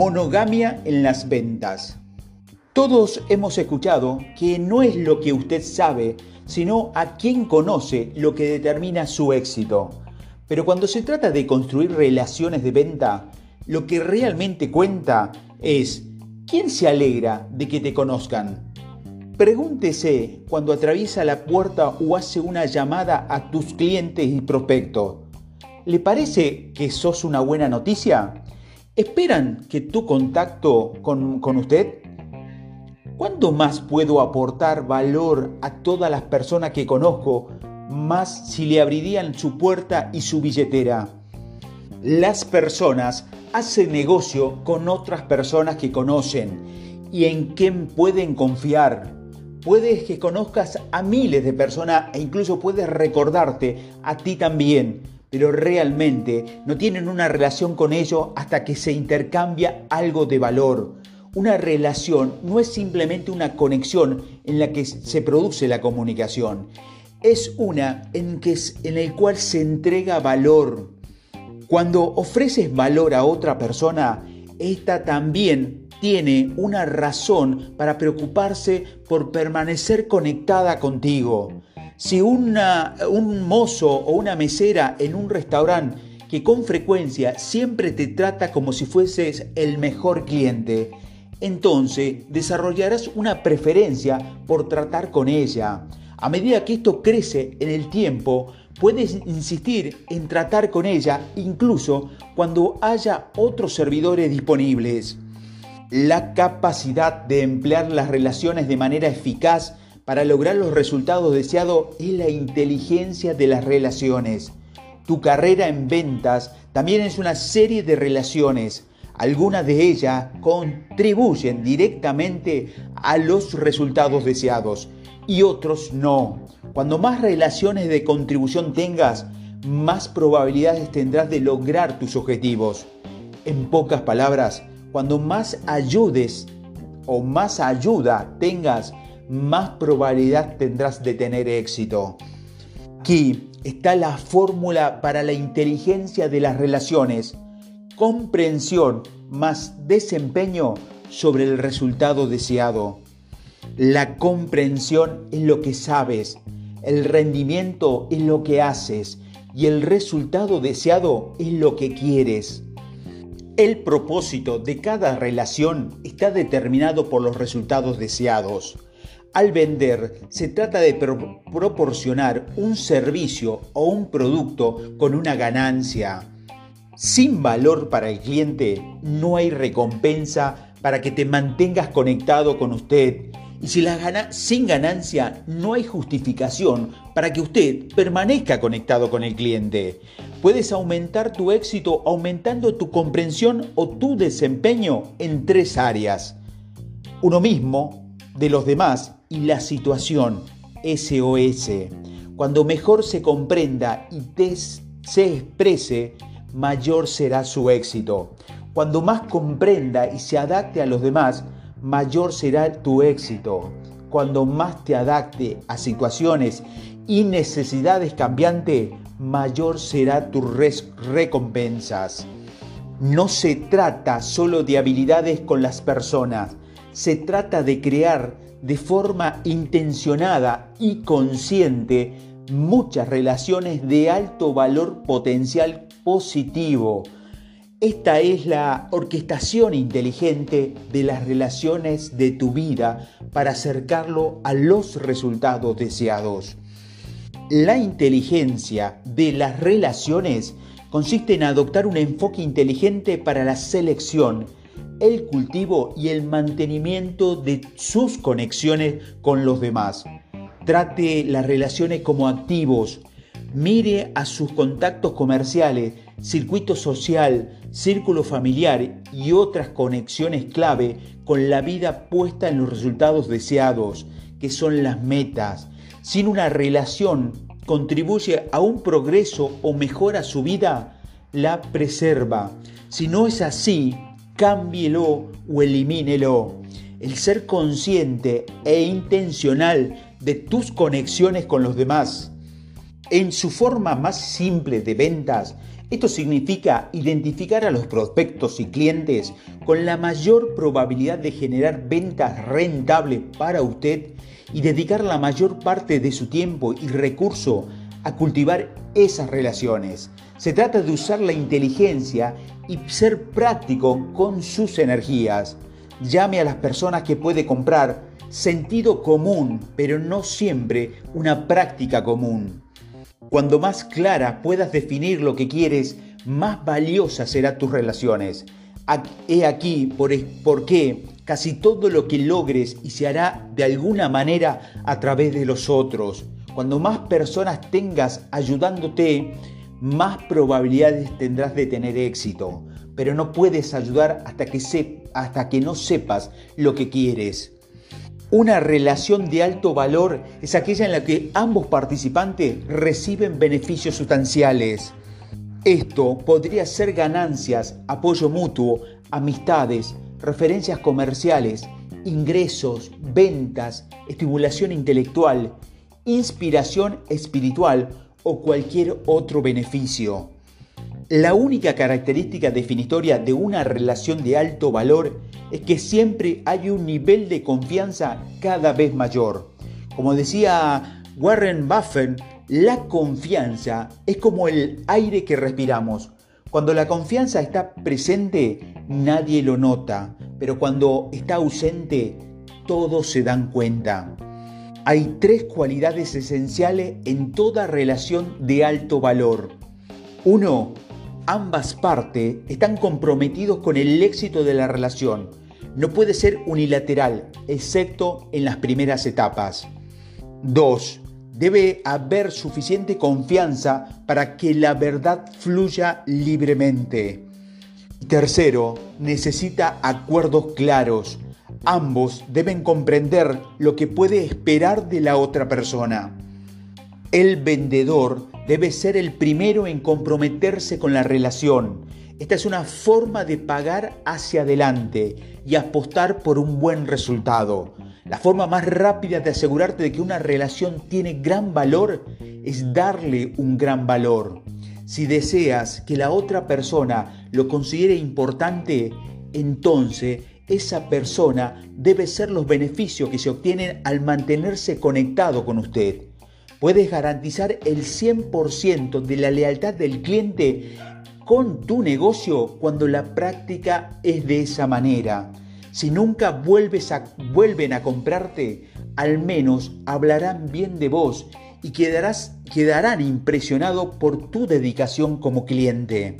Monogamia en las ventas. Todos hemos escuchado que no es lo que usted sabe, sino a quién conoce lo que determina su éxito. Pero cuando se trata de construir relaciones de venta, lo que realmente cuenta es quién se alegra de que te conozcan. Pregúntese cuando atraviesa la puerta o hace una llamada a tus clientes y prospectos. ¿Le parece que sos una buena noticia? ¿Esperan que tu contacto con, usted? ¿Cuánto más puedo aportar valor a todas las personas que conozco, más si le abrirían su puerta y su billetera? Las personas hacen negocio con otras personas que conocen y en quién pueden confiar. Puedes que conozcas a miles de personas e incluso puedes recordarte a ti también pero realmente no tienen una relación con ellos hasta que se intercambia algo de valor. Una relación no es simplemente una conexión en la que se produce la comunicación, es una en, que, en cual se entrega valor. Cuando ofreces valor a otra persona, esta también tiene una razón para preocuparse por permanecer conectada contigo. Si un mozo o una mesera en un restaurante que con frecuencia siempre te trata como si fueses el mejor cliente, entonces desarrollarás una preferencia por tratar con ella. A medida que esto crece en el tiempo, puedes insistir en tratar con ella incluso cuando haya otros servidores disponibles. La capacidad de emplear las relaciones de manera eficaz para lograr los resultados deseados es la inteligencia de las relaciones. Tu carrera en ventas también es una serie de relaciones. Algunas de ellas contribuyen directamente a los resultados deseados y otros no. Cuando más relaciones de contribución tengas, más probabilidades tendrás de lograr tus objetivos. En pocas palabras, cuando más ayudes o más ayuda tengas, más probabilidad tendrás de tener éxito. Aquí está la fórmula para la inteligencia de las relaciones. Comprensión más desempeño sobre el resultado deseado. La comprensión es lo que sabes, el rendimiento es lo que haces y el resultado deseado es lo que quieres. El propósito de cada relación está determinado por los resultados deseados. Al vender se trata de proporcionar un servicio o un producto con una ganancia. Sin valor para el cliente no hay recompensa para que te mantengas conectado con usted. Y si la gana sin ganancia no hay justificación para que usted permanezca conectado con el cliente. Puedes aumentar tu éxito aumentando tu comprensión o tu desempeño en tres áreas. Uno mismo, de los demás y la situación SOS. Cuando mejor se comprenda y se exprese, mayor será su éxito. Cuando más comprenda y se adapte a los demás, mayor será tu éxito. Cuando más te adapte a situaciones y necesidades cambiantes, mayor será tus recompensas. No se trata solo de habilidades con las personas, se trata de crear de forma intencionada y consciente muchas relaciones de alto valor potencial positivo. Esta es la orquestación inteligente de las relaciones de tu vida para acercarlo a los resultados deseados. La inteligencia de las relaciones consiste en adoptar un enfoque inteligente para la selección el cultivo y el mantenimiento de sus conexiones con los demás. Trate las relaciones como activos. Mire a sus contactos comerciales, circuito social, círculo familiar y otras conexiones clave con la vida puesta en los resultados deseados, que son las metas. Sin una relación contribuye a un progreso o mejora su vida, la preserva. Si no es así, cámbielo o elimínelo. El ser consciente e intencional de tus conexiones con los demás. En su forma más simple de ventas, Esto significa identificar a los prospectos y clientes con la mayor probabilidad de generar ventas rentables para usted y dedicar la mayor parte de su tiempo y recurso a cultivar esas relaciones. Se trata de usar la inteligencia y ser práctico con sus energías. Llame a las personas que puede comprar sentido común, pero no siempre una práctica común. Cuando más clara puedas definir lo que quieres, más valiosa serán tus relaciones. He aquí por, por qué casi todo lo que logres y se hará de alguna manera a través de los otros. Cuando más personas tengas ayudándote, más probabilidades tendrás de tener éxito. Pero no puedes ayudar hasta que, hasta que no sepas lo que quieres. Una relación de alto valor es aquella en la que ambos participantes reciben beneficios sustanciales. Esto podría ser ganancias, apoyo mutuo, amistades, referencias comerciales, ingresos, ventas, estimulación intelectual, inspiración espiritual o cualquier otro beneficio. La única característica definitoria de una relación de alto valor es que siempre hay un nivel de confianza cada vez mayor. Como decía Warren Buffett, la confianza es como el aire que respiramos. Cuando la confianza está presente, nadie lo nota, pero cuando está ausente, todos se dan cuenta. Hay tres cualidades esenciales en toda relación de alto valor. Uno, ambas partes están comprometidos con el éxito de la relación. No puede ser unilateral, excepto en las primeras etapas. 2. Debe haber suficiente confianza para que la verdad fluya libremente. Tercero, necesita acuerdos claros. Ambos deben comprender lo que puede esperar de la otra persona. El vendedor debe ser el primero en comprometerse con la relación. Esta es una forma de pagar hacia adelante y apostar por un buen resultado. La forma más rápida de asegurarte de que una relación tiene gran valor es darle un gran valor. Si deseas que la otra persona lo considere importante, entonces esa persona debe ser los beneficios que se obtienen al mantenerse conectado con usted puedes garantizar el 100% de la lealtad del cliente con tu negocio cuando la práctica es de esa manera. Si nunca vuelves a, vuelven a comprarte, al menos hablarán bien de vos y quedarás, quedarán impresionados por tu dedicación como cliente.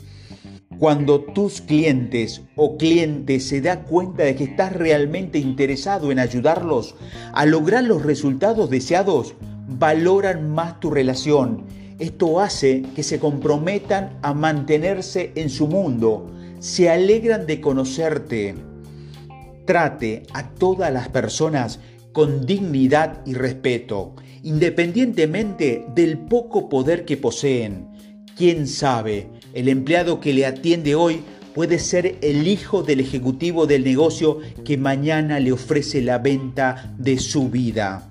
Cuando tus clientes o clientes se dan cuenta de que estás realmente interesado en ayudarlos a lograr los resultados deseados, valoran más tu relación. Esto hace que se comprometan a mantenerse en su mundo, se alegran de conocerte. Trate a todas las personas con dignidad y respeto, independientemente del poco poder que poseen. ¿Quién sabe? El empleado que le atiende hoy puede ser el hijo del ejecutivo del negocio que mañana le ofrece la venta de su vida.